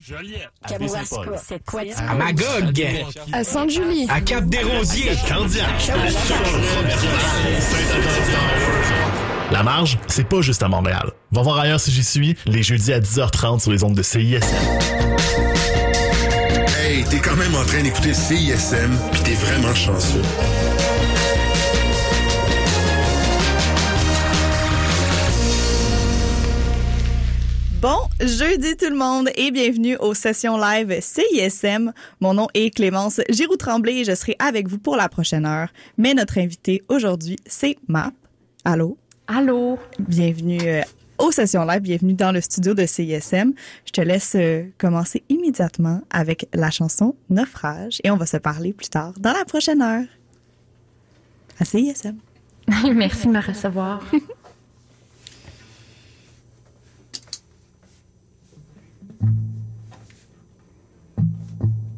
Joliette. C'est quoi À Magog. À Sainte-Julie. À Cap-des-Rosiers. Candiac. La marge, c'est pas juste à Montréal. Va voir ailleurs si j'y suis, les jeudis à 10h30 sur les ondes de CISM. Hey, t'es quand même en train d'écouter CISM, pis t'es vraiment chanceux. Bon jeudi tout le monde et bienvenue aux sessions live CISM. Mon nom est Clémence Giroux-Tremblay et je serai avec vous pour la prochaine heure. Mais notre invité aujourd'hui, c'est Map. Allô? Allô? Bienvenue euh, aux sessions live, bienvenue dans le studio de CISM. Je te laisse euh, commencer immédiatement avec la chanson Naufrage et on va se parler plus tard dans la prochaine heure. À CISM. Merci de me recevoir.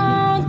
Mais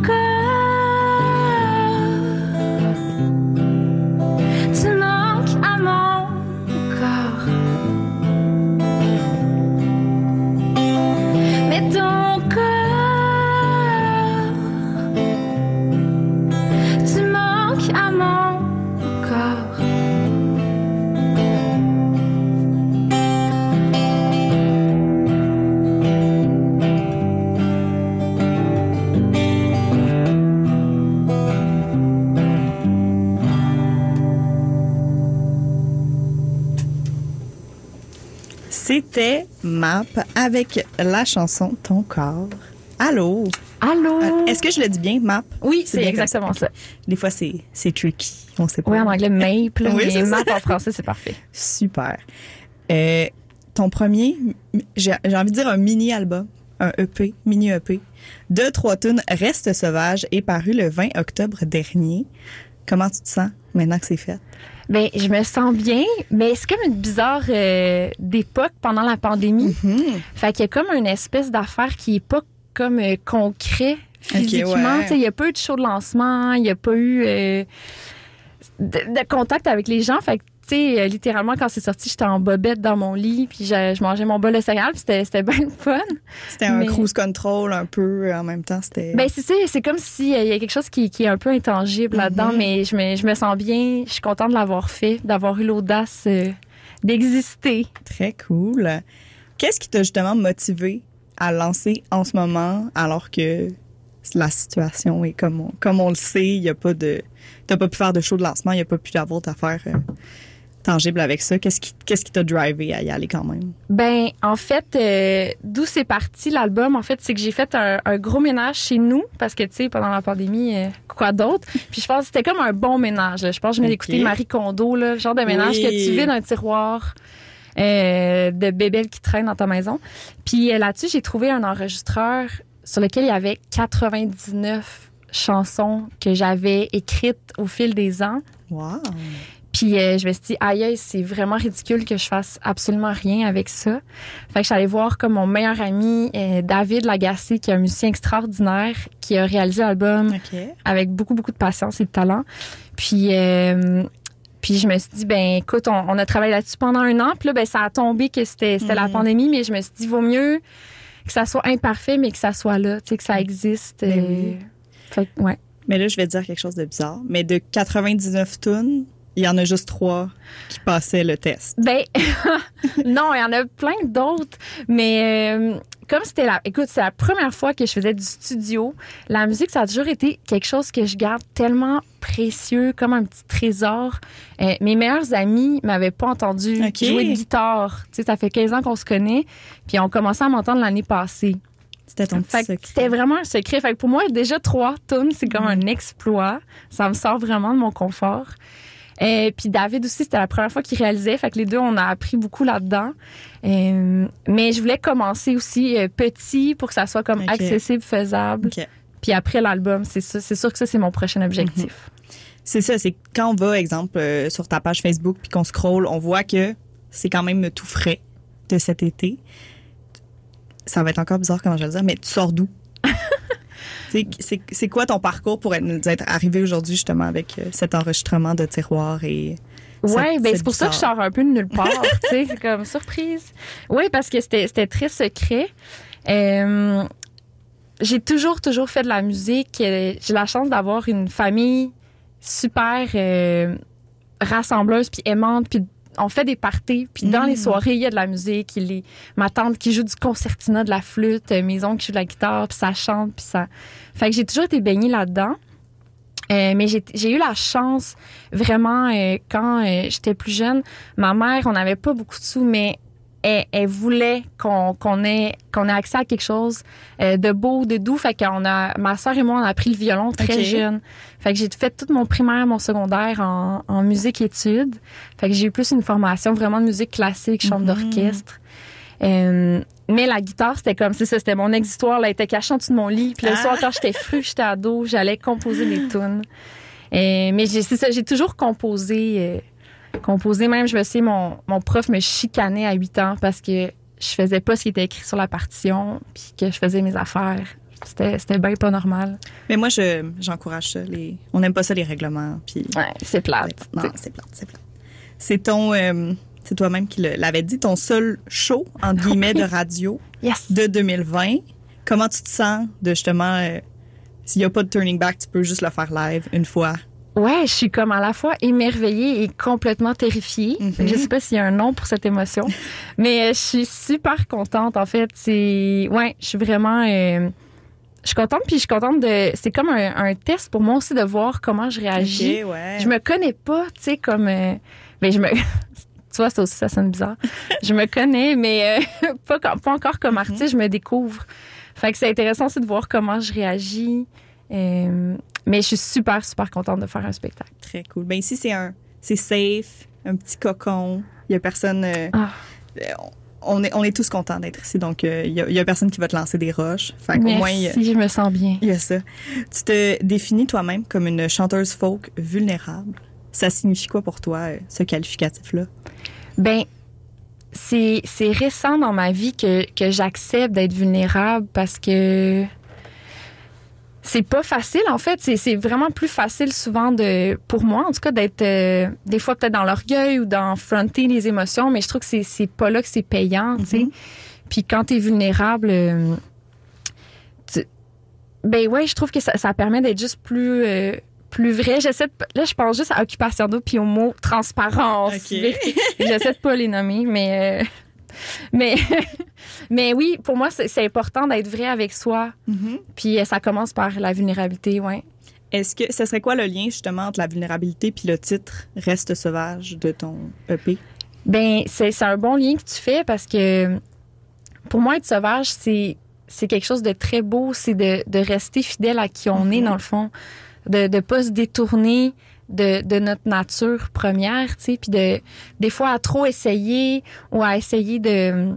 Avec la chanson Ton corps. Allô? Allô? Euh, Est-ce que je le dis bien, Map? Oui, C'est exactement ça. Des fois, c'est tricky. On sait pas. Oui, en anglais, maple, Oui, mais map en français, c'est parfait. Super. Euh, ton premier, j'ai j'ai envie de dire un mini-album, un EP, mini-EP, de trois tunes Reste sauvage est paru le 20 octobre dernier. Comment tu te sens maintenant que c'est fait? Ben, je me sens bien, mais c'est comme une bizarre euh, d'époque pendant la pandémie. Fait qu'il y a comme une espèce d'affaire qui est pas comme euh, concret physiquement. sais, Il y a pas eu de show de lancement, il y a pas eu euh, de, de contact avec les gens. Fait que, sais, euh, littéralement, quand c'est sorti, j'étais en bobette dans mon lit, puis je, je mangeais mon bol de céréales, puis c'était c'était bien fun. C'était un Mais- cruise control un peu euh, en même temps. C'était. Ben c'est c'est comme s'il y a quelque chose qui, qui est un peu intangible là-dedans, Mhm. mais je me, je me sens bien, je suis contente de l'avoir fait, d'avoir eu l'audace euh, d'exister. Très cool. Qu'est-ce qui t'a justement motivé à lancer en ce moment alors que la situation est comme on, comme on le sait, il y a pas de t'as pas pu faire de show de lancement, il y a pas pu avoir d'affaires euh, tangibles avec ça? Qu'est-ce qui qu'est-ce qui t'a drivé à y aller quand même? Ben en fait, euh, d'où c'est parti l'album, en fait, c'est que j'ai fait un, un gros ménage chez nous, parce que tu sais, pendant la pandémie, euh, quoi d'autre? Puis je pense que c'était comme un bon ménage. là. Je pense que je venais d'écouter Marie Kondo, là, le genre de ménage Oui. que tu vides un tiroir. euh, de bébelles qui traînent dans ta maison. Puis là-dessus, j'ai trouvé un enregistreur sur lequel il y avait 99 chansons que j'avais écrites au fil des ans. Wow. Puis euh, je me suis dit, aïe, c'est vraiment ridicule que je fasse absolument rien avec ça. Fait que allée voir comme mon meilleur ami, euh, David Lagacé, qui est un musicien extraordinaire, qui a réalisé l'album avec beaucoup, beaucoup de patience et de talent. Puis, euh, puis je me suis dit, ben écoute, on, on a travaillé là-dessus pendant un an. Puis là, ben, ça a tombé que c'était la Mhm. pandémie, mais je me suis dit, vaut mieux que ça soit imparfait, mais que ça soit là, tu sais, que ça existe. Ben euh, oui. Fait ouais. Mais là, je vais te dire quelque chose de bizarre. Mais de 99 tunes, il y en a juste trois qui passaient le test. Ben, non, il y en a plein d'autres. Mais euh, comme c'était la. Écoute, c'est la première fois que je faisais du studio. La musique, ça a toujours été quelque chose que je garde tellement précieux, comme un petit trésor. Euh, mes meilleurs amis m'avaient pas entendu jouer de guitare. Tu sais, ça fait 15 ans qu'on se connaît. Puis on commençait à m'entendre l'année passée. C'était ton petit secret. c'était vraiment un secret. Fait que pour moi, déjà trois tonnes, c'est comme un exploit. Ça me sort vraiment de mon confort. Et puis David aussi, c'était la première fois qu'il réalisait. Fait que les deux, on a appris beaucoup là-dedans. Euh, mais je voulais commencer aussi euh, petit pour que ça soit comme accessible, faisable. Puis après l'album, c'est ça. C'est sûr que ça, c'est mon prochain objectif. C'est ça, c'est quand on va, exemple, euh, sur ta page Facebook puis qu'on scrolle, on voit que c'est quand même tout frais de cet été. Ça va être encore bizarre comment je vais le dire, mais tu sors d'où? C'est- quoi ton parcours pour être, nous être arrivé aujourd'hui justement avec euh, cet enregistrement de tiroir et cette- ben c'est pour ça que je sors un peu de nulle part, tu sais, c'est comme surprise. Oui, parce que c'était très secret. Euh, j'ai toujours toujours fait de la musique. Euh, J'ai la chance d'avoir une famille super euh, rassembleuse puis aimante puis on fait des parties puis dans Mm. les soirées il y a de la musique il ma tante qui joue du concertina de la flûte euh, mes oncles qui jouent de la guitare puis ça chante puis ça fait que j'ai toujours été baignée là-dedans Euh, mais j'ai j'ai eu la chance vraiment euh, quand euh, j'étais plus jeune. Ma mère, on n'avait pas beaucoup de sous, mais elle, elle voulait qu'on qu'on ait qu'on ait accès à quelque chose euh, de beau, de doux. Fait qu'on a ma soeur et moi on a appris le violon très jeune. Fait que j'ai fait tout mon primaire, mon secondaire en, en musique études. Fait que j'ai eu plus une formation vraiment de musique classique, chant Mhm. d'orchestre. Euh, mais la guitare, c'était comme, ça, c'était mon ex-histoire. Là, elle était cachée en dessous de mon lit. Puis le Ah. soir, quand j'étais fru, j'étais ado, j'allais composer des tunes. Euh, mais j'ai- c'est ça, j'ai toujours composé. Composé même, je me sais, mon, mon prof me chicanait à 8 ans parce que je faisais pas ce qui était écrit sur la partition, puis que je faisais mes affaires. C'était c'était bien pas normal. Mais moi, je, j'encourage ça. Les... On n'aime pas ça, les règlements. Puis... Ouais, c'est plate. Non, c'est plate, c'est plate. C'est ton... euh, c'est toi-même qui le- l'avais dit, ton seul show, entre guillemets, de radio Yes! de 2020. Comment tu te sens de justement... euh, s'il n'y a pas de turning back, tu peux juste le faire live une fois. Ouais, je suis comme à la fois émerveillée et complètement terrifiée. Mhm. Je sais pas s'il y a un nom pour cette émotion, mais euh, je suis super contente en fait. C'est ouais, je suis vraiment euh, je suis contente puis je suis contente de c'est comme un, un test pour moi aussi de voir comment je réagis. Ouais. Je me connais pas, tu sais comme euh, mais je me tu vois ça aussi ça sonne bizarre. je me connais mais euh, pas pas encore comme artiste, je me découvre. Fait que c'est intéressant aussi de voir comment je réagis. Euh, mais je suis super, super contente de faire un spectacle. Très cool. Ben ici, c'est un... C'est safe, un petit cocon. Il y a personne... euh, Ah. on est, on est tous contents d'être ici, donc euh, il y, a, y a personne qui va te lancer des roches. Fait qu'au moins, a- je me sens bien. il y a ça. Tu te définis toi-même comme une chanteuse folk vulnérable. Ça signifie quoi pour toi, ce qualificatif-là? Ben, c'est c'est récent dans ma vie que, que j'accepte d'être vulnérable parce que c'est pas facile en fait. C'est vraiment plus facile souvent de, pour moi en tout cas, d'être euh, des fois peut-être dans l'orgueil ou dans fronter les émotions, mais je trouve que c'est c'est pas là que c'est payant, tu sais. Mhm. Puis quand t'es vulnérable, euh, tu- ben ouais, je trouve que ça, ça permet d'être juste plus euh, plus vrai. J'essaie de, là, je pense juste à occupation d'eau puis au mot transparence. Ok. vérité. J'essaie de pas les nommer, mais mais mais oui, pour moi c'est important d'être vrai avec soi. Puis euh, ça commence par la vulnérabilité, ouais. Est-ce que ce serait quoi le lien justement entre la vulnérabilité puis le titre Reste sauvage de ton EP? Ben, c'est un bon lien que tu fais parce que pour moi, être sauvage, c'est c'est quelque chose de très beau. C'est de, de rester fidèle à qui on est, dans le fond. De ne pas se détourner de, de notre nature première, tu sais. Puis de, des fois, à trop essayer ou à essayer de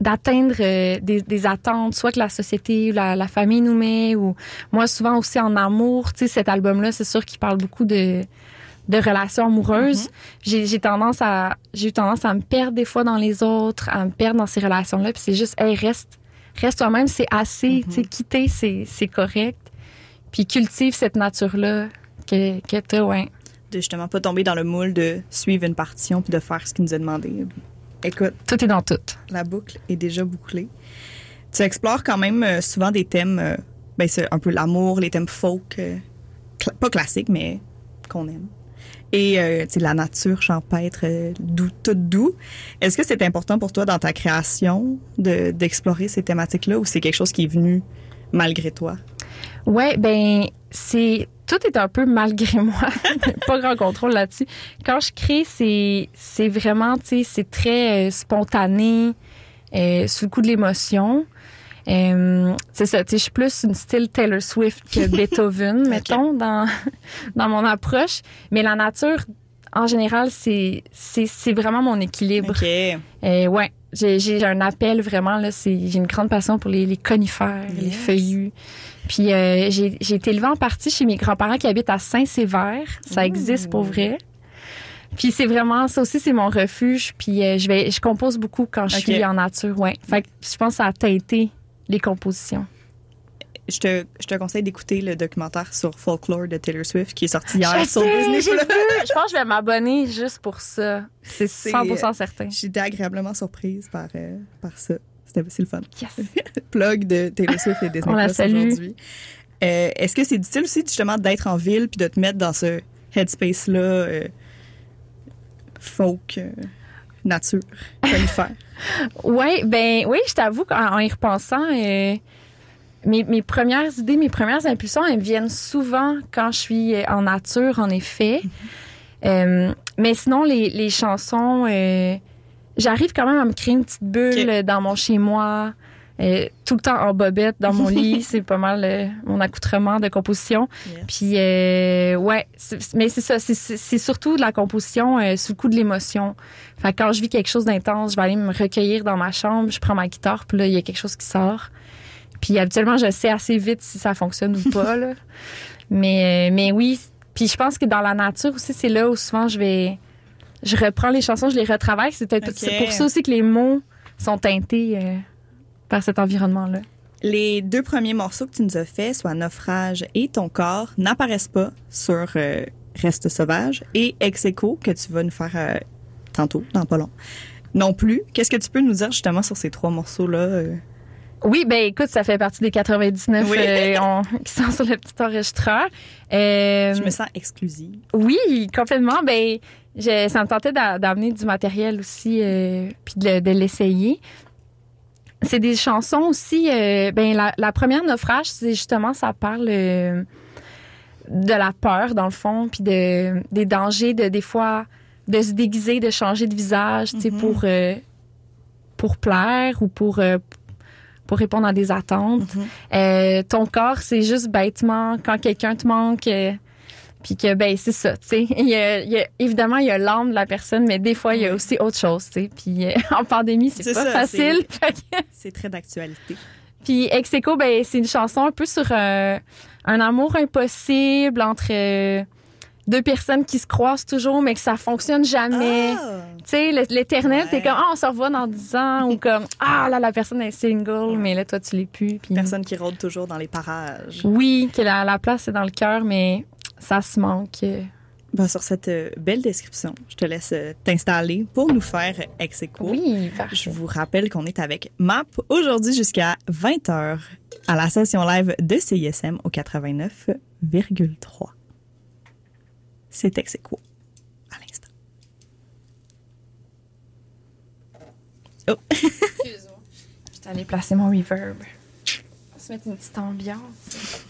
d'atteindre euh, des, des attentes, soit que la société ou la, la famille nous met, ou moi souvent aussi en amour. Tu sais, cet album-là, c'est sûr qu'il parle beaucoup de de relations amoureuses. J'ai j'ai tendance à j'ai eu tendance à me perdre des fois dans les autres, à me perdre dans ces relations-là. Puis c'est juste, hey, reste, reste toi-même, c'est assez. Tu sais, quitter, c'est c'est correct. Puis cultive cette nature-là que que t'as, ouais. De justement pas tomber dans le moule de suivre une partition puis de faire ce qui nous est demandé. Écoute, Tout est dans tout. la boucle est déjà bouclée. Tu explores quand même euh, souvent des thèmes, euh, ben c'est un peu l'amour, les thèmes folk, euh, pas classiques, mais qu'on aime. Et euh, la nature champêtre, euh, doux, tout doux. Est-ce que c'est important pour toi dans ta création de- d'explorer ces thématiques-là ou c'est quelque chose qui est venu malgré toi? Ouais, ben c'est tout est un peu malgré moi, pas grand contrôle là-dessus. Quand je crée, c'est c'est vraiment, tu sais, c'est très euh, spontané, euh, sous le coup de l'émotion. Euh, c'est ça, tu sais, je suis plus une style Taylor Swift que Beethoven, mettons, dans dans mon approche. Mais la nature, en général, c'est c'est c'est vraiment mon équilibre. OK. Euh, ouais, j'ai j'ai un appel vraiment là. C'est j'ai une grande passion pour les, les conifères, les feuillus. Puis euh, j'ai j'ai été élevée en partie chez mes grands-parents qui habitent à Saint-Sévère. Ça existe pour vrai. Puis c'est vraiment ça aussi c'est mon refuge. Puis euh, je vais je compose beaucoup quand je suis en nature. Ouais. Fait que je pense que ça a teinté les compositions. Je te, je te conseille d'écouter le documentaire sur Folklore de Taylor Swift qui est sorti hier je sur sais, Disney+. j'ai vu. Je pense que je vais m'abonner juste pour ça. C'est C'est, 100% certain. J'étais agréablement surprise par, euh, par ça. C'était c'est le fun. Yes. Plug de Taylor Swift et Disney Plus aujourd'hui. Euh, Est-ce que c'est difficile aussi justement d'être en ville puis de te mettre dans ce headspace-là euh, folk, euh, nature, conifère? Oui, ben oui, je t'avoue qu'en en y repensant, euh, mes, mes premières idées, mes premières impulsions, elles me viennent souvent quand je suis en nature, en effet. Euh, mais sinon, les, les chansons, j'arrive quand même à me créer une petite bulle dans mon chez-moi. euh, tout le temps en bobette dans mon lit, c'est pas mal euh, mon accoutrement de composition. Puis euh, ouais, mais c'est ça, c'est- surtout de la composition sous le coup de l'émotion. Fait que quand je vis quelque chose d'intense, je vais aller me recueillir dans ma chambre, je prends ma guitare, puis là il y a quelque chose qui sort. Puis habituellement je sais assez vite si ça fonctionne ou pas là. Mais mais oui, Puis je pense que dans la nature aussi, c'est là où souvent je vais. Je reprends les chansons, je les retravaille. C'est pour ça aussi que les mots sont teintés euh, par cet environnement-là. Les deux premiers morceaux que tu nous as faits, soit Naufrage et Ton corps, n'apparaissent pas sur euh, Reste sauvage et Ex Aequo, que tu vas nous faire euh, tantôt, dans pas long. Non plus. Qu'est-ce que tu peux nous dire justement sur ces trois morceaux-là? Oui, ben écoute, ça fait partie des 99 Oui. euh, on- qui sont sur le petit enregistreur. Euh, Je me sens exclusive. Oui, complètement. Ben, je- ça me tentait d'a- d'amener du matériel aussi, euh, puis de, le- de l'essayer. C'est des chansons aussi. euh, ben, la, la première naufrage, c'est justement, ça parle euh, de la peur dans le fond, puis de des dangers de des fois de se déguiser, de changer de visage, tu sais, Mhm. pour pour plaire ou pour pour répondre à des attentes. Mhm. Euh, ton corps, c'est juste bêtement quand quelqu'un te manque. Puis que, ben, c'est ça, tu sais. Il y a- il y a- évidemment, il y a l'âme de la personne, mais des fois, il y a aussi autre chose, tu sais. Puis euh, en pandémie, c'est pas ça, facile. C'est très d'actualité. puis Ex Aequo, ben, c'est une chanson un peu sur euh, un amour impossible entre euh, deux personnes qui se croisent toujours, mais que ça fonctionne jamais. Ah! Tu sais, l'éternel, Ouais. t'es comme, ah, on se revoit dans 10 ans, ou comme, ah, là, la personne est single, mais là, toi, tu l'es plus. Puis... Personne qui rôde toujours dans les parages. Oui, que la, la place, c'est dans le cœur, mais ça se manque. Ben, sur cette euh, belle description, je te laisse euh, t'installer pour nous faire ex aequo. Oui, Je parfait. vous rappelle qu'on est avec MAP aujourd'hui jusqu'à 20h à la session live de CISM au 89,3. C'est ex aequo à l'instant. Oh, Excuse-moi. Je suis allée placer mon reverb. On va se mettre une petite ambiance.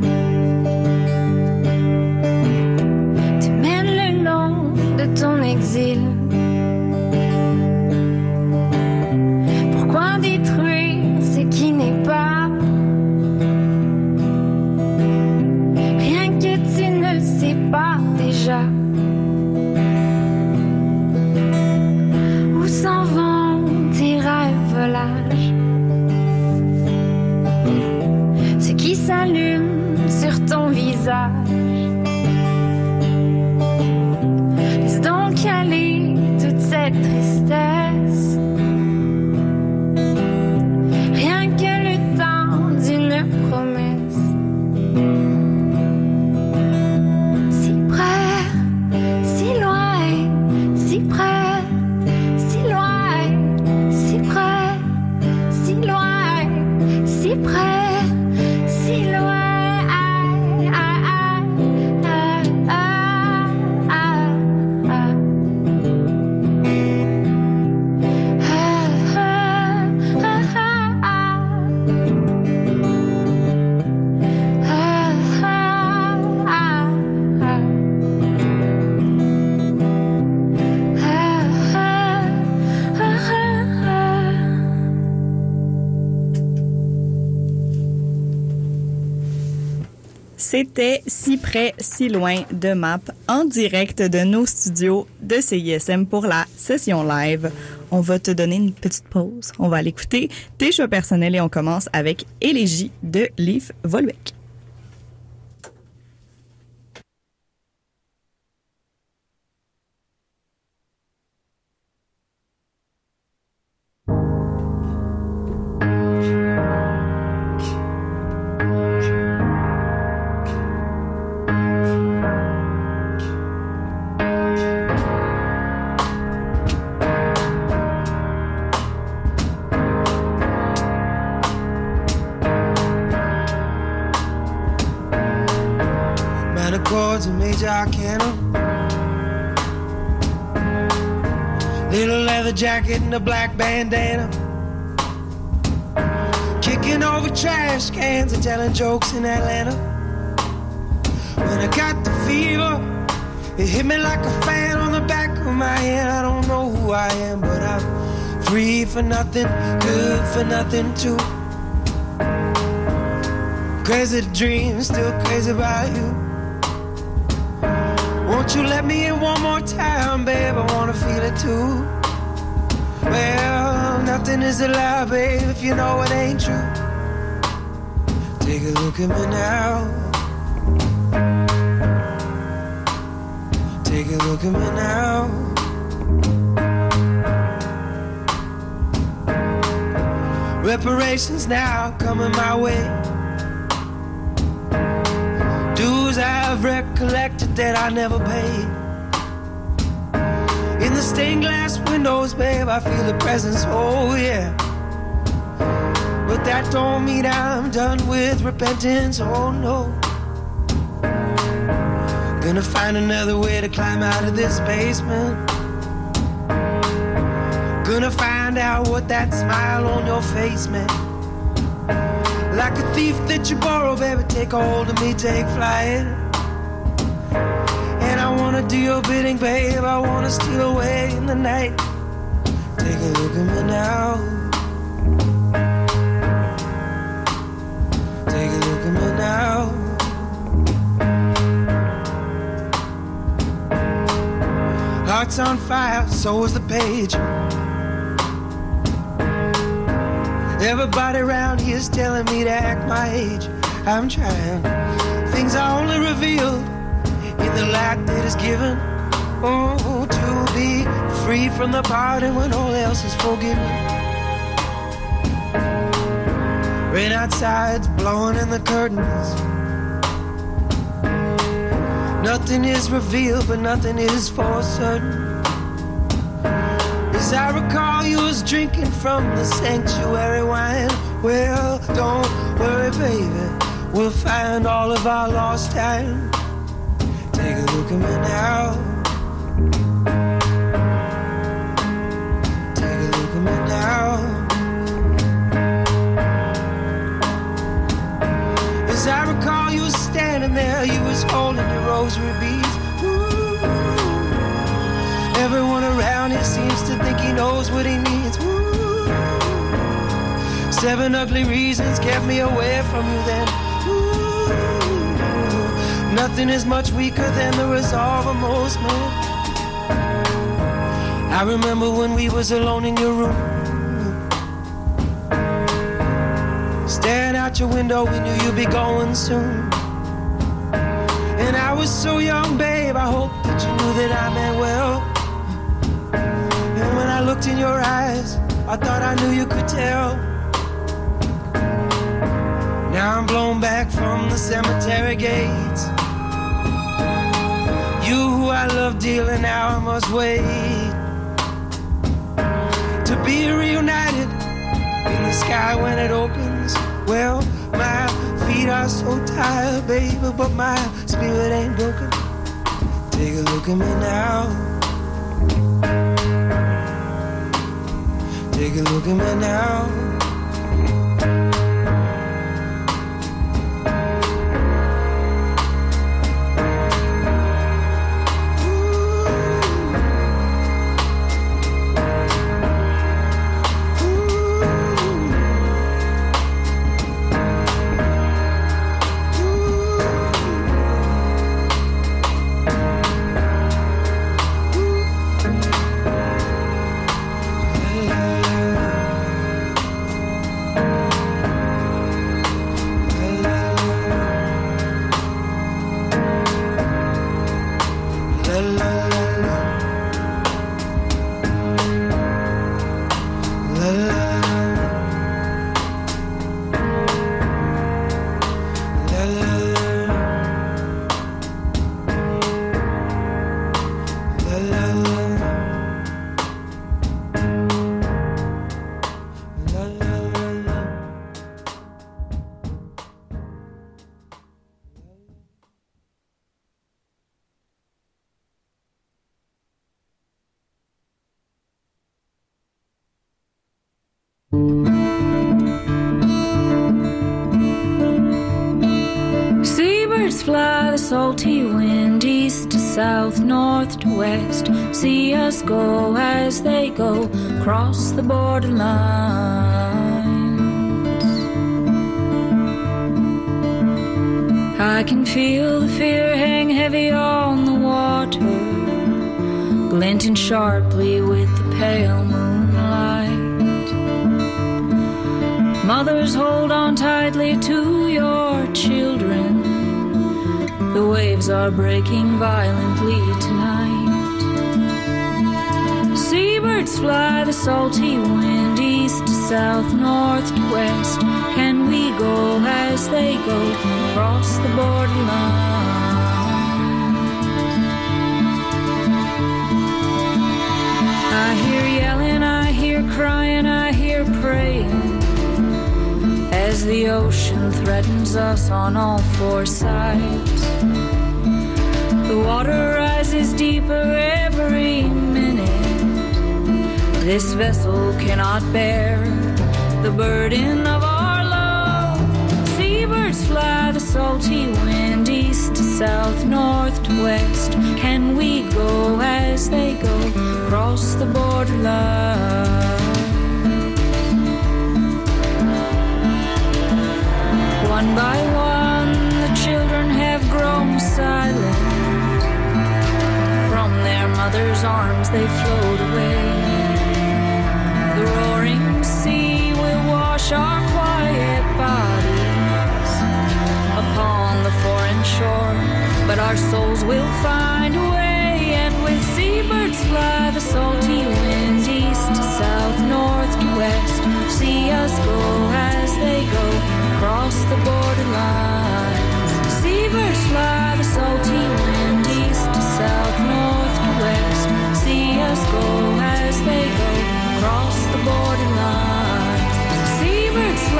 Bye. Près, si loin de MAP en direct de nos studios de CISM pour la session live. On va te donner une petite pause. On va aller écouter tes choix personnels et on commence avec Élégie de Leaf Volbeck. Jacket and a black bandana. Kicking over trash cans and telling jokes in Atlanta. When I got the fever, it hit me like a fan on the back of my head. I don't know who I am, but I'm free for nothing, good for nothing too. Crazy dreams, still crazy about you. Won't you let me in one more time, babe? I wanna feel it too. Well, nothing is a lie, babe, if you know it ain't true. Take a look at me now. Take a look at me now. Reparations now coming my way. Dues I've recollected that I never paid. In the stained glass windows, babe, I feel the presence, oh yeah. But that don't mean I'm done with repentance, oh no. Gonna find another way to climb out of this basement. Gonna find out what that smile on your face meant. Like a thief that you borrow, baby, take hold of me, take flight. And I wanna do your bidding, babe. I wanna steal away in the night. Take a look at me now. Take a look at me now. Heart's on fire, so is the page. Everybody around here's telling me to act my age. I'm trying. Things are only revealed in the light that is given. Oh, be free from the party when all else is forgiven. Rain outside's blowing in the curtains. Nothing is revealed, but nothing is for certain. As I recall, you was drinking from the sanctuary wine. Well, don't worry, baby. We'll find all of our lost time. Take a look at me now. Standing there, you was holding your rosary beads. Ooh. Everyone around here seems to think he knows what he needs. Ooh. Seven ugly reasons kept me away from you then. Ooh. Nothing is much weaker than the resolve of most men. I remember when we was alone in your room. Staring out your window, we knew you'd be going soon. So young, babe, I hope that you knew that I meant well. And when I looked in your eyes, I thought I knew you could tell. Now I'm blown back from the cemetery gates. You who I love dearly, now I must wait. To be reunited in the sky when it opens. Well, my feet are so tired, baby, but my spirit ain't broken. Take a look at me now. Take a look at me now. West. See us go as they go across the borderlines. I can feel the fear hang heavy on the water, glinting sharply with the pale moonlight. Mothers, hold on tightly to your children. The waves are breaking violently Seabirds fly the salty wind east to south, north to west. Can we go as they go across the borderline? I hear yelling, I hear crying, I hear praying as the ocean threatens us on all four sides. The water rises deeper every. This vessel cannot bear the burden of our load. Seabirds fly the salty wind east to south, north to west. Can we go as they go across the borderline? One by one, the children have grown silent. From their mother's arms, they float away. Wash our quiet bodies upon the foreign shore, but our souls will find a way. And with seabirds fly the salty winds east to south, north to west. See us go as they go across the borderline. Seabirds fly the salty wind east to south, north to west. See us go as they go across the borderline.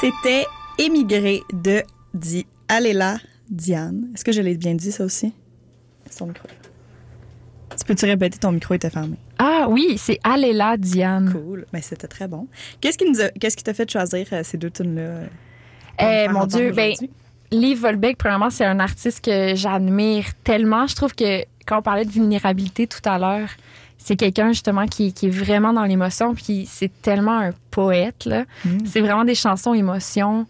C'était Émigré de Di Aléla Diane. Est-ce que je l'ai bien dit, ça aussi? Son micro. Tu peux-tu répéter? Ton micro était fermé. Ah oui, c'est Aléla Diane. Cool. Mais c'était très bon. Qu'est-ce qui nous a- qu'est-ce qui t'a fait choisir euh, ces deux tunes-là? euh, Eh, mon Dieu, ben? Liv Volbeck, premièrement, c'est un artiste que j'admire tellement. Je trouve que quand on parlait de vulnérabilité tout à l'heure, c'est quelqu'un justement qui, qui est vraiment dans l'émotion, puis c'est tellement un poète. Là. Mm. C'est vraiment des chansons émotions.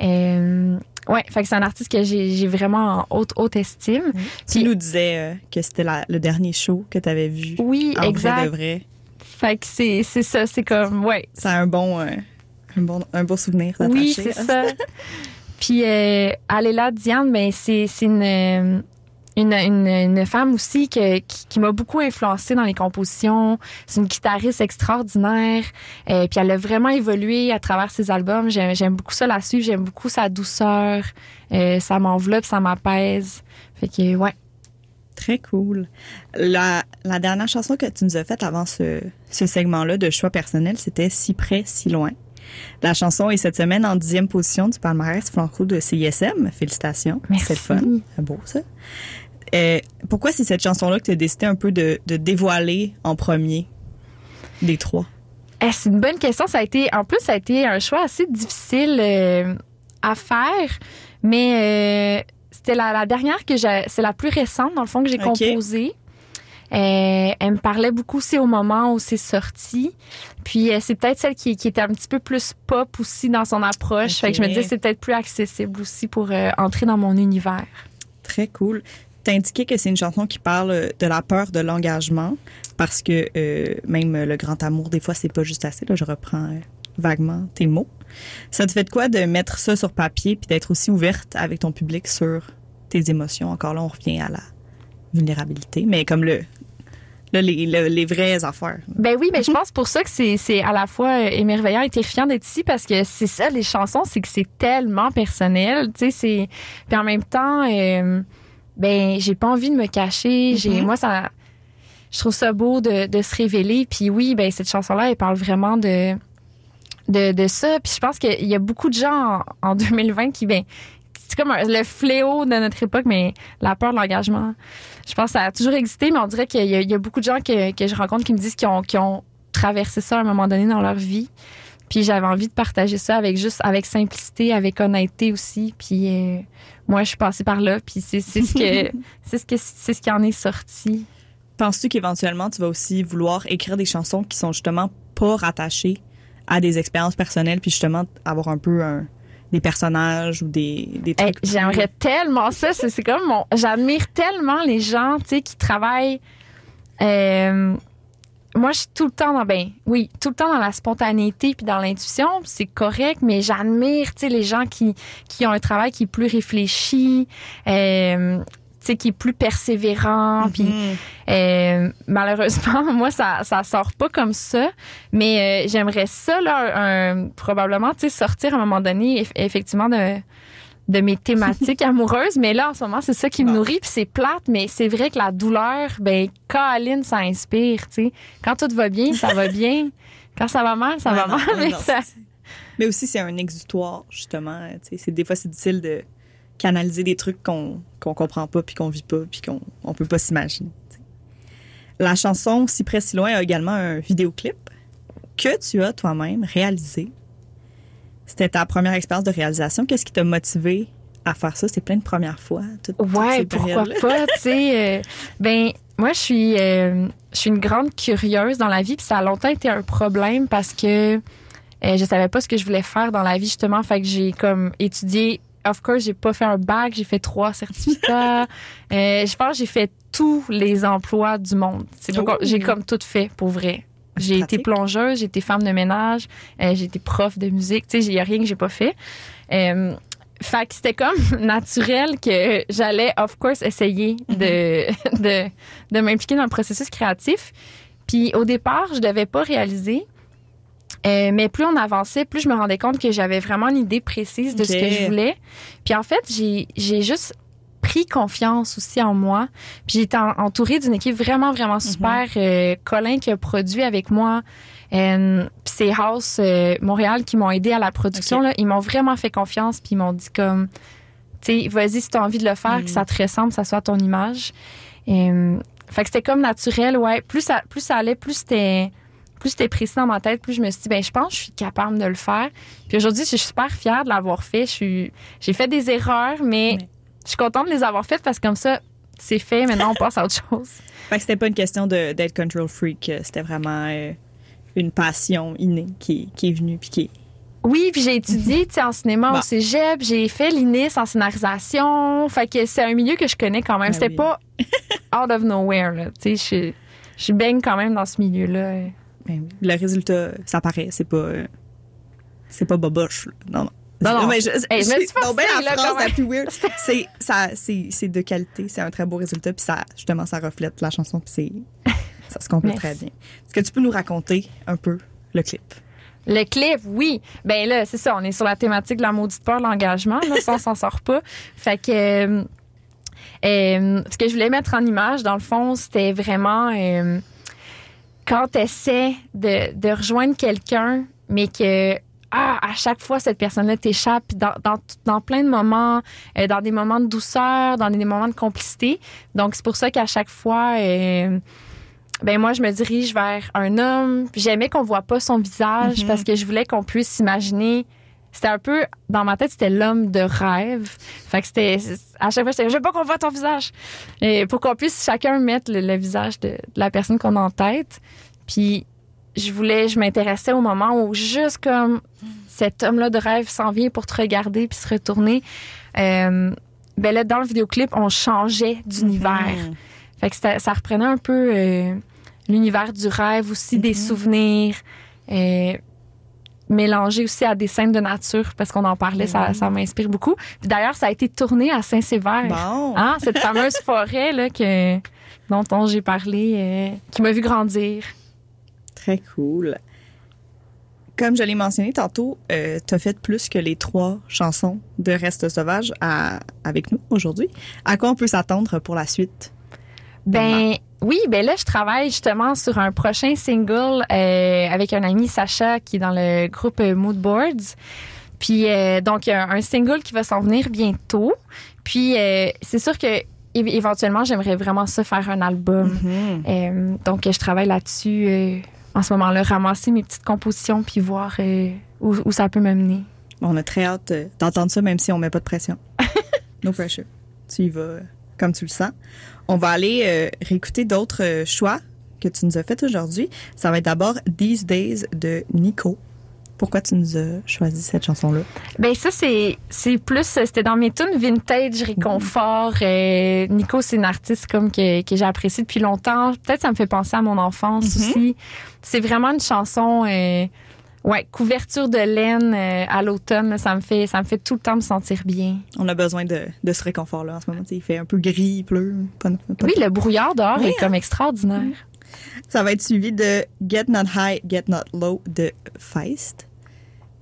Euh, ouais, fait que c'est un artiste que j'ai j'ai vraiment en haute, haute estime. Tu Puis- nous disais euh, que c'était la- le dernier show que tu avais vu. Oui, en vrai exact. de vrai. Fait que c'est c'est ça, c'est comme, ouais, C'est un bon, euh, un bon, un beau souvenir d'attacher. Oui, c'est ça. Puis euh, Aléla Diane, ben c'est c'est une, euh, une, une, une femme aussi que, qui, qui m'a beaucoup influencée dans les compositions. C'est une guitariste extraordinaire. Euh, puis elle a vraiment évolué à travers ses albums. J'aime beaucoup ça la suivre. J'aime beaucoup sa douceur. Euh, ça m'enveloppe, ça m'apaise. Fait que ouais. Très cool. La, la dernière chanson que tu nous as faite avant ce, ce segment-là de choix personnel, c'était Si près, si loin. La chanson est cette semaine en dixième position du palmarès franco de CISM. Félicitations. Merci. C'est le fun. C'est beau, ça. Euh, pourquoi c'est cette chanson-là que tu as décidé un peu de, de dévoiler en premier des trois? Eh, c'est une bonne question. Ça a été, en plus, ça a été un choix assez difficile euh, à faire, mais euh, c'était la, la dernière que j'ai, c'est la plus récente dans le fond que j'ai composée. Euh, elle me parlait beaucoup aussi au moment où c'est sorti. Puis euh, c'est peut-être celle qui, qui était un petit peu plus pop aussi dans son approche. Fait que je me disais c'est peut-être plus accessible aussi pour euh, entrer dans mon univers. Très cool. Indiqué que c'est une chanson qui parle de la peur de l'engagement parce que euh, même le grand amour, des fois, c'est pas juste assez. Là, je reprends euh, vaguement tes mots. Ça te fait de quoi de mettre ça sur papier puis d'être aussi ouverte avec ton public sur tes émotions? Encore là, on revient à la vulnérabilité, mais comme le, là, les, le- les vraies affaires. Ben oui, mais je pense pour ça que c'est à la fois euh, émerveillant et terrifiant d'être ici parce que c'est ça les chansons, c'est que c'est tellement personnel, tu sais c'est puis en même temps euh, ben j'ai pas envie de me cacher, j'ai moi ça je trouve ça beau de, de se révéler. Puis oui, ben cette chanson là elle parle vraiment de de, de ça. Puis je pense qu'il y a beaucoup de gens en, en 2020 qui ben c'est comme un- le fléau de notre époque, mais la peur de l'engagement, je pense que ça a toujours existé, mais on dirait qu'il y, a- il y a beaucoup de gens que, que je rencontre qui me disent qu'ils ont, qu'ils ont traversé ça à un moment donné dans leur vie. Puis j'avais envie de partager ça avec juste avec simplicité, avec honnêteté aussi. Puis euh, moi, je suis passée par là, puis c'est ce que c'est ce que c'est ce qui en est sorti. Penses-tu qu'éventuellement, tu vas aussi vouloir écrire des chansons qui sont justement pas rattachées à des expériences personnelles, puis justement avoir un peu un- des personnages ou des, des Hey, trucs. J'aimerais tellement ça. C'est c'est comme mon. J'admire tellement les gens, tu sais, qui travaillent. euh, moi, je suis tout le temps dans. Ben, oui, tout le temps dans la spontanéité puis dans l'intuition, puis c'est correct, mais j'admire, tu sais, les gens qui, qui ont un travail qui est plus réfléchi, euh, tu sais, qui est plus persévérant, puis Mhm. euh, malheureusement, moi, ça, ça sort pas comme ça. Mais euh, j'aimerais ça, là, un- probablement, tu sais, sortir à un moment donné, eff- effectivement, de, de mes thématiques amoureuses. Mais là, en ce moment, c'est ça qui me nourrit, puis c'est plate, mais c'est vrai que la douleur, ben, Caroline, ça inspire, tu sais. Quand tout va bien, ça va bien. Quand ça va mal, ça Ouais, va non, mal. mais non, ça- Mais aussi, c'est un exutoire, justement. tu sais, C'est, des fois, c'est difficile de canaliser des trucs qu'on, qu'on comprend pas, puis qu'on vit pas, puis qu'on on peut pas s'imaginer. tu sais. La chanson Si près, si loin a également un vidéoclip que tu as toi-même réalisé. C'était ta première expérience de réalisation. Qu'est-ce qui t'a motivé à faire ça? C'est plein de premières fois. toutes Ouais, pourquoi pas, tu sais. euh, ben, moi, je suis, euh, je suis une grande curieuse dans la vie, puis ça a longtemps été un problème parce que euh, je savais pas ce que je voulais faire dans la vie, justement. Fait que j'ai comme étudié. Of course, j'ai pas fait un bac, j'ai fait trois certificats. Je pense que j'ai fait tous les emplois du monde. Donc, Oh. j'ai comme tout fait pour vrai. J'ai été plongeuse, j'ai été femme de ménage, euh, j'ai été prof de musique. Tu sais, il y a rien que j'ai pas fait. Euh, fait que c'était comme naturel que j'allais, of course, essayer de, de, de m'impliquer dans le processus créatif. Puis au départ, je devais pas réaliser. Euh, mais plus on avançait, plus je me rendais compte que j'avais vraiment l'idée précise de ce que je voulais. Puis en fait, j'ai juste pris confiance aussi en moi. Puis j'ai été en- entourée d'une équipe vraiment, vraiment super. Euh, Colin qui a produit avec moi. Euh, puis c'est House euh, Montréal qui m'ont aidé à la production. Là. Ils m'ont vraiment fait confiance. Puis ils m'ont dit comme, tu sais, vas-y si tu as envie de le faire, Mm. que ça te ressemble, que ça soit à ton image. Euh, fait que c'était comme naturel, ouais. Plus ça, plus ça allait, plus c'était plus c'était précis dans ma tête, plus je me suis dit, ben, je pense que je suis capable de le faire. Puis aujourd'hui, je suis super fière de l'avoir fait. Je suis, j'ai fait des erreurs, mais. Je suis contente de les avoir faites parce que comme ça, c'est fait. Maintenant, on passe à autre chose. Fait que c'était pas une question de, d'être control freak. euh, C'était vraiment euh, une passion innée qui, qui est venue puis qui est Oui, puis j'ai étudié en cinéma Bon. au cégep. J'ai fait l'INIS en scénarisation. Fait que c'est un milieu que je connais quand même. Ah C'était oui. pas out of nowhere, là. Tu sais, je, je baigne quand même dans ce milieu-là. Ben oui. Le résultat, ça paraît, c'est pas. euh, c'est pas boboche. là. Non, non. Non, non. mais je, Hey, je me suis non, ben, la là, phrase la plus weird. C'est, ça, c'est, c'est de qualité, c'est un très beau résultat, puis ça, justement, ça reflète la chanson, puis c'est, ça se complète très bien. Est-ce que tu peux nous raconter un peu le clip? Le clip, oui. Ben là, c'est ça, on est sur la thématique de la maudite peur, l'engagement. Là, ça, on s'en sort pas. Fait que euh, euh, ce que je voulais mettre en image, dans le fond, c'était vraiment euh, quand tu essaies de, de rejoindre quelqu'un, mais que ah, à chaque fois, cette personne-là t'échappe dans, dans, dans plein de moments, euh, dans des moments de douceur, dans des moments de complicité. Donc, c'est pour ça qu'à chaque fois, euh, ben moi, je me dirige vers un homme. J'aimais qu'on voit pas son visage Mhm. parce que je voulais qu'on puisse s'imaginer. C'était un peu, dans ma tête, c'était l'homme de rêve. Fait que c'était, à chaque fois, j'étais, je veux pas qu'on voit ton visage. Et pour qu'on puisse chacun mettre le, le visage de, de la personne qu'on a en tête. Puis, je voulais, je m'intéressais au moment où juste comme cet homme-là de rêve s'en vient pour te regarder puis se retourner. Euh, ben là, dans le vidéoclip, on changeait d'univers. Mhm. Fait que ça reprenait un peu euh, l'univers du rêve aussi, des souvenirs, euh, mélangé aussi à des scènes de nature, parce qu'on en parlait, ça, ça m'inspire beaucoup. Puis D'ailleurs, ça a été tourné à Saint-Sévère. Bon. Hein, cette fameuse forêt là, que, dont on- j'ai parlé, euh, qui m'a vu grandir. Très cool. Comme je l'ai mentionné tantôt, tu as fait plus que les trois chansons de Reste sauvage à- avec nous aujourd'hui. À quoi on peut s'attendre pour la suite? Ben oui, ben là je travaille justement sur un prochain single euh, avec un ami Sacha qui est dans le groupe euh, Mood Boards. Puis euh, donc, il y a un single qui va s'en venir bientôt. Puis euh, c'est sûr que éventuellement, j'aimerais vraiment ça faire un album. Euh, donc, je travaille là-dessus euh, en ce moment-là, ramasser mes petites compositions puis voir euh, où, où ça peut m'amener. On a très hâte euh, d'entendre ça, même si on met pas de pression. no pressure. Tu y vas euh, comme tu le sens. On va aller euh, réécouter d'autres choix que tu nous as fait aujourd'hui. Ça va être d'abord These Days de Nico. Pourquoi tu nous as choisi cette chanson-là? Ben ça c'est c'est plus c'était dans mes tunes vintage réconfort. Euh, Nico c'est une artiste comme que, que j'ai appréciée depuis longtemps. Peut-être ça me fait penser à mon enfance aussi. C'est vraiment une chanson euh, ouais couverture de laine euh, à l'automne. Ça me fait ça me fait tout le temps me sentir bien. On a besoin de, de ce réconfort-là en ce moment. Il fait un peu gris, il pleut. Pas, pas- Oui le brouillard dehors est comme extraordinaire. Ça va être suivi de Get Not High, Get Not Low de Feist.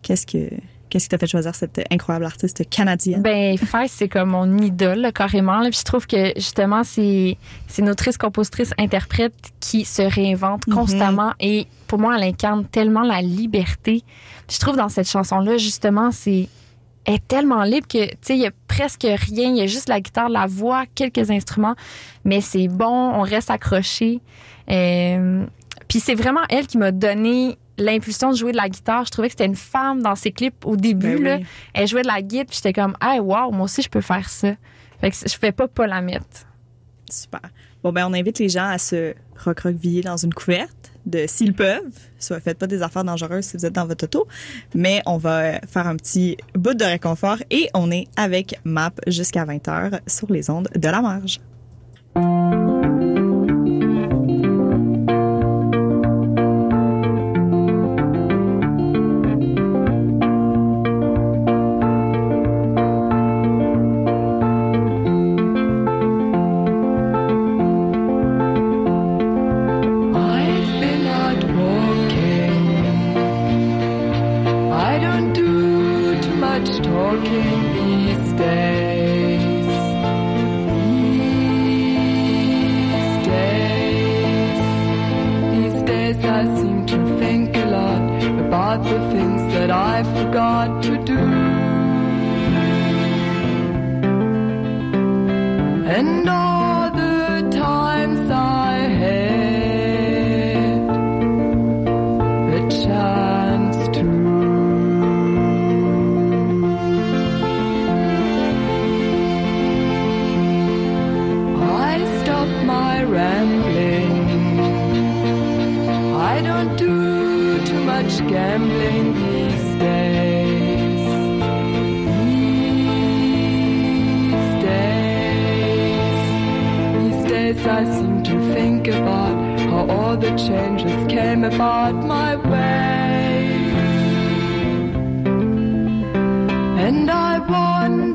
Qu'est-ce que qu'est-ce qui t'a fait choisir cette incroyable artiste canadienne? Ben, Faye, c'est comme mon idole, là, carrément. là. Puis je trouve que, justement, c'est, c'est une autrice, compositrice, interprète qui se réinvente constamment. Et pour moi, elle incarne tellement la liberté. Puis je trouve dans cette chanson-là, justement, c'est, elle est tellement libre que, tu sais, il y a presque rien. Il y a juste la guitare, la voix, quelques instruments. Mais c'est bon, on reste accroché. Euh, puis c'est vraiment elle qui m'a donné l'impulsion de jouer de la guitare. Je trouvais que c'était une femme dans ses clips au début. Ben là. oui. Elle jouait de la guitare, puis j'étais comme, ah, wow, moi aussi, je peux faire ça. Fait que je fais pas pas la mettre. Super. Bon, ben, on invite les gens à se recroqueviller dans une couverte de s'ils peuvent. Soit faites pas des affaires dangereuses si vous êtes dans votre auto. Mais on va euh, faire un petit bout de réconfort et on est avec MAP jusqu'à 20h sur les ondes de la marge. Changes came about my way. And I wonder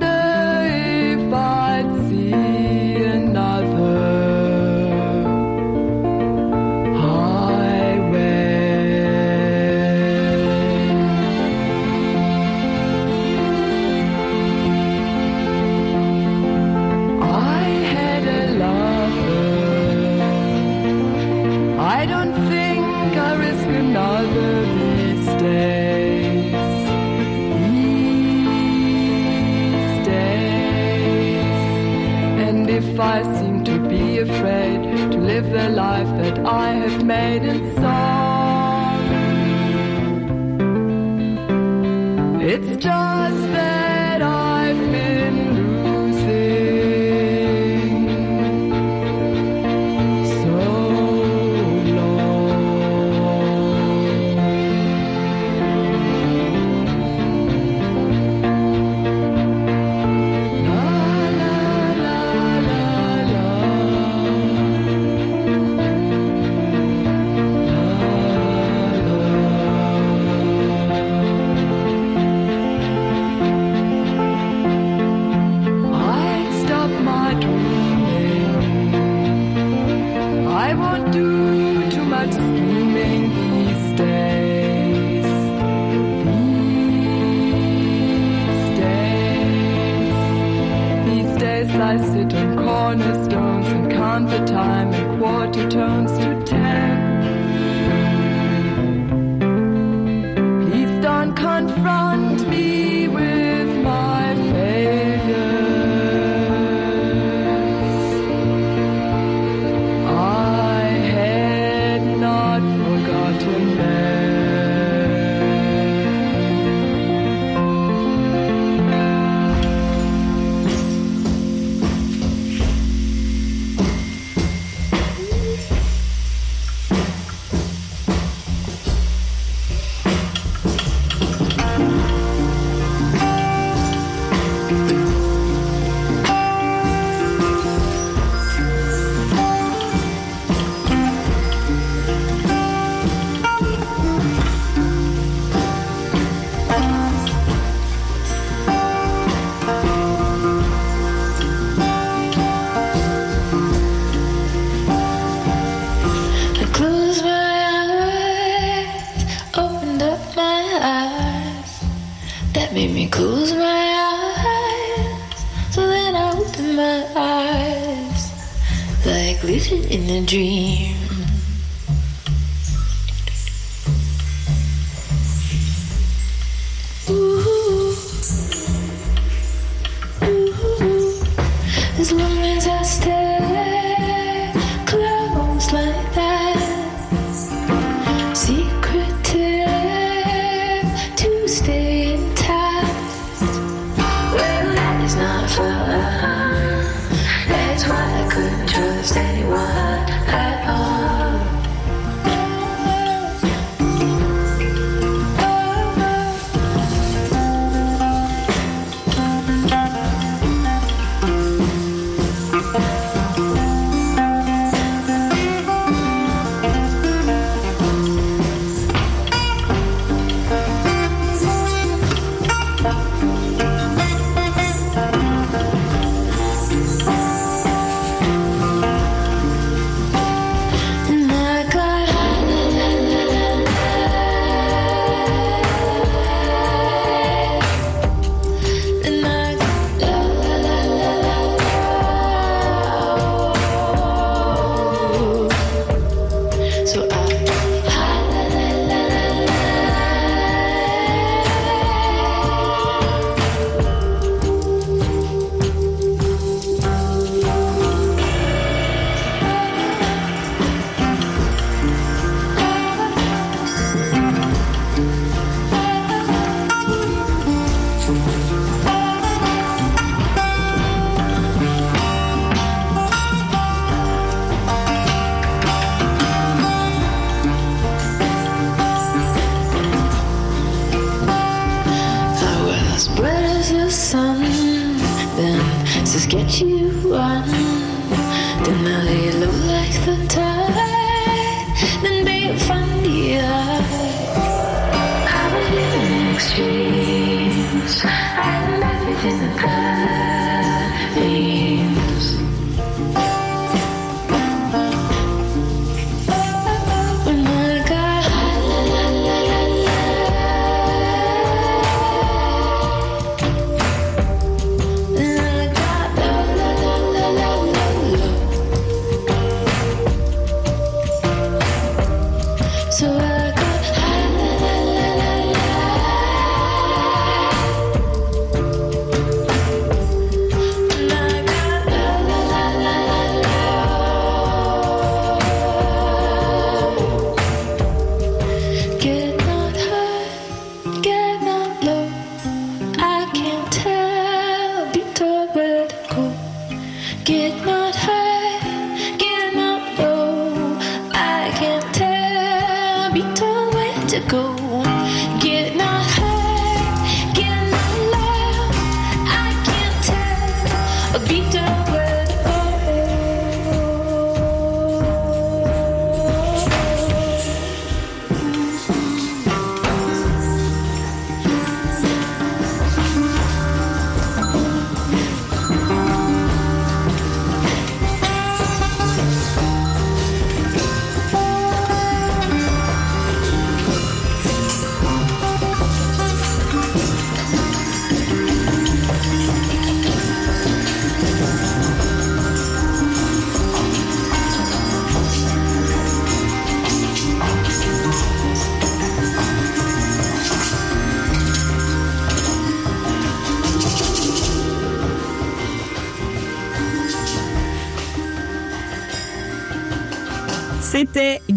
I seem to be afraid to live the life that I have made in I sit on cornerstones and count the time in quarter tones to ten. Please don't confront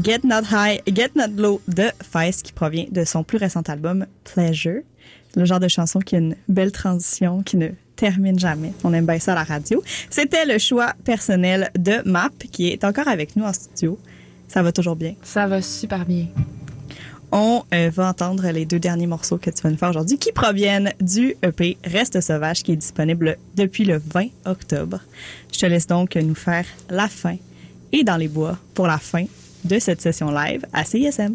Get Not High, Get Not Low de Feist qui provient de son plus récent album Pleasure. C'est le genre de chanson qui a une belle transition, qui ne termine jamais. On aime bien ça à la radio. C'était le choix personnel de Map qui est encore avec nous en studio. Ça va toujours bien. Ça va super bien. On euh, va entendre les deux derniers morceaux que tu vas nous faire aujourd'hui qui proviennent du EP Reste Sauvage qui est disponible depuis le 20 octobre. Je te laisse donc nous faire la fin et dans les bois pour la fin de cette session live à CISM.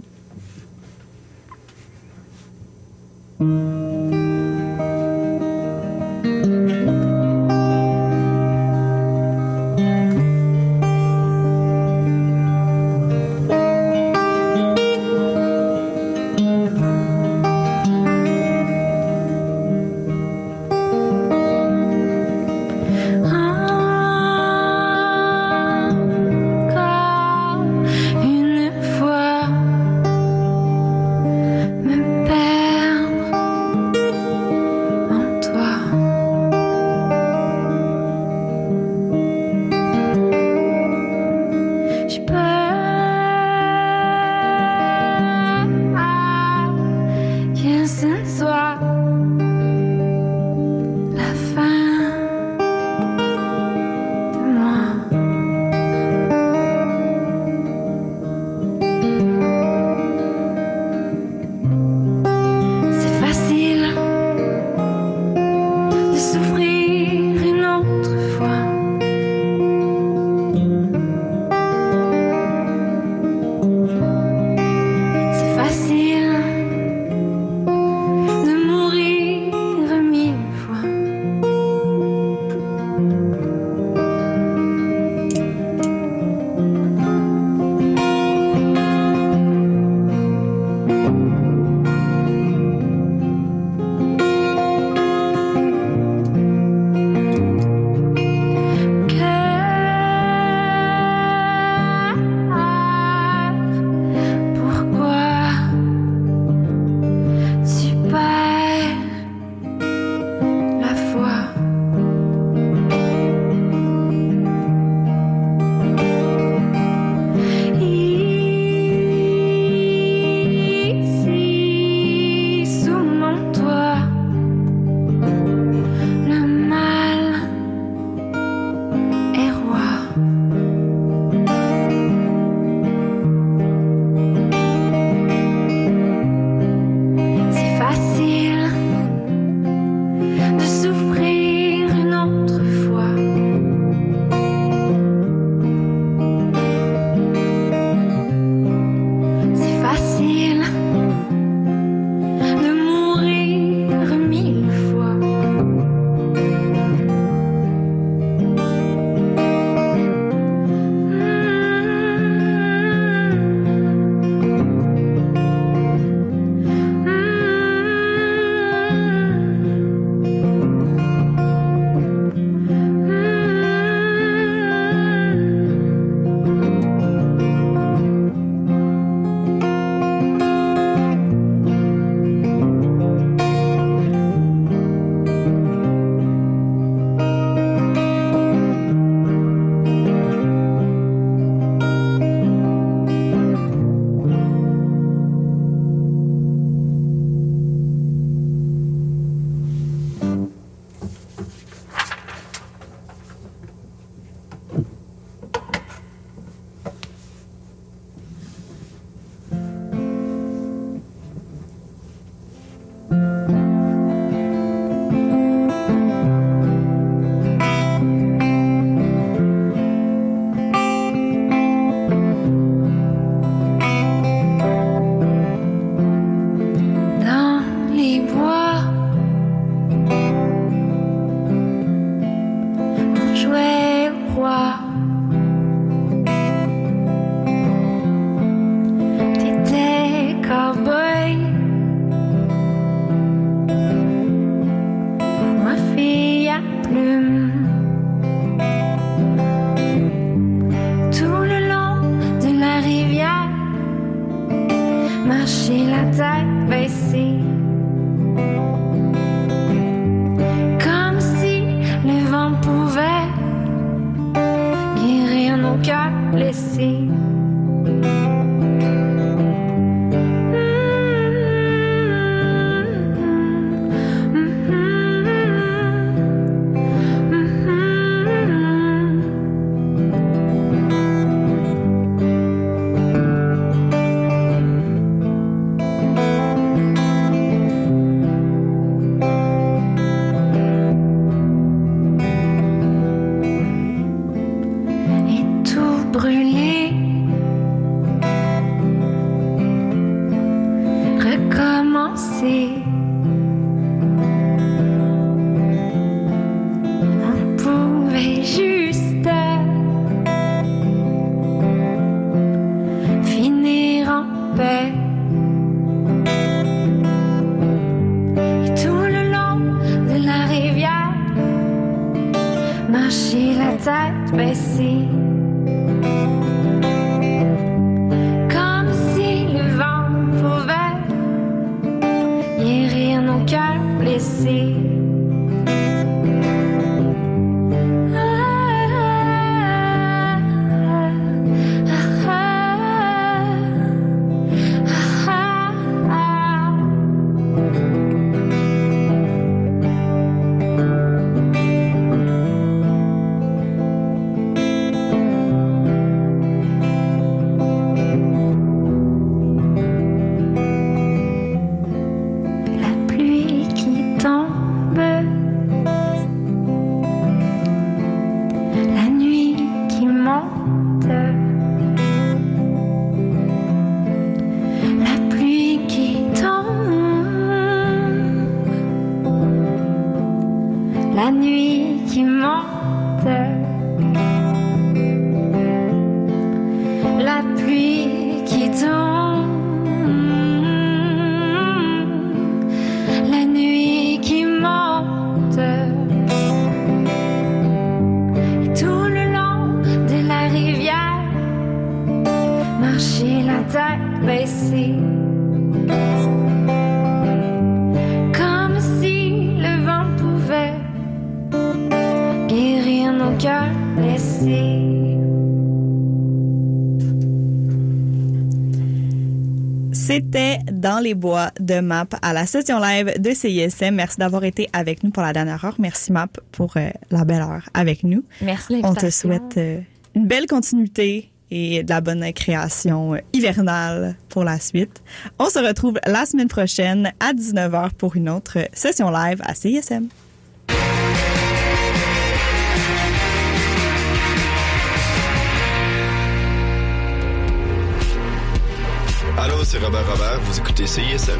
Les bois de MAP à la session live de CISM. Merci d'avoir été avec nous pour la dernière heure. Merci MAP pour euh, la belle heure avec nous. Merci On te souhaite euh, une belle continuité et de la bonne création euh, hivernale pour la suite. On se retrouve la semaine prochaine à 19h pour une autre session live à CISM. Allô, c'est Robert Robert, vous écoutez CISM.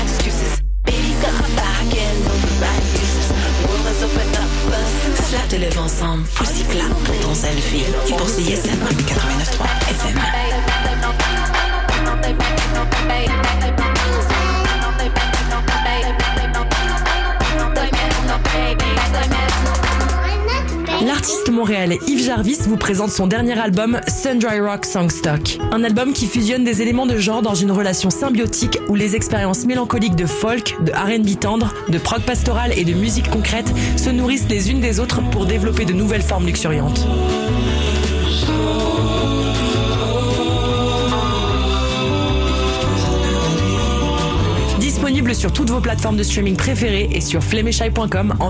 Slap te lève ensemble, aussi clap pour ton selfie. Et pour CISM 89.3 FM. L'artiste montréalais Yves Jarvis vous présente son dernier album Sundry Rock Songstock. Un album qui fusionne des éléments de genre dans une relation symbiotique où les expériences mélancoliques de folk, de R&B tendre, de prog pastoral et de musique concrète se nourrissent les unes des autres pour développer de nouvelles formes luxuriantes. Disponible sur toutes vos plateformes de streaming préférées et sur flemeshai.com en vidéo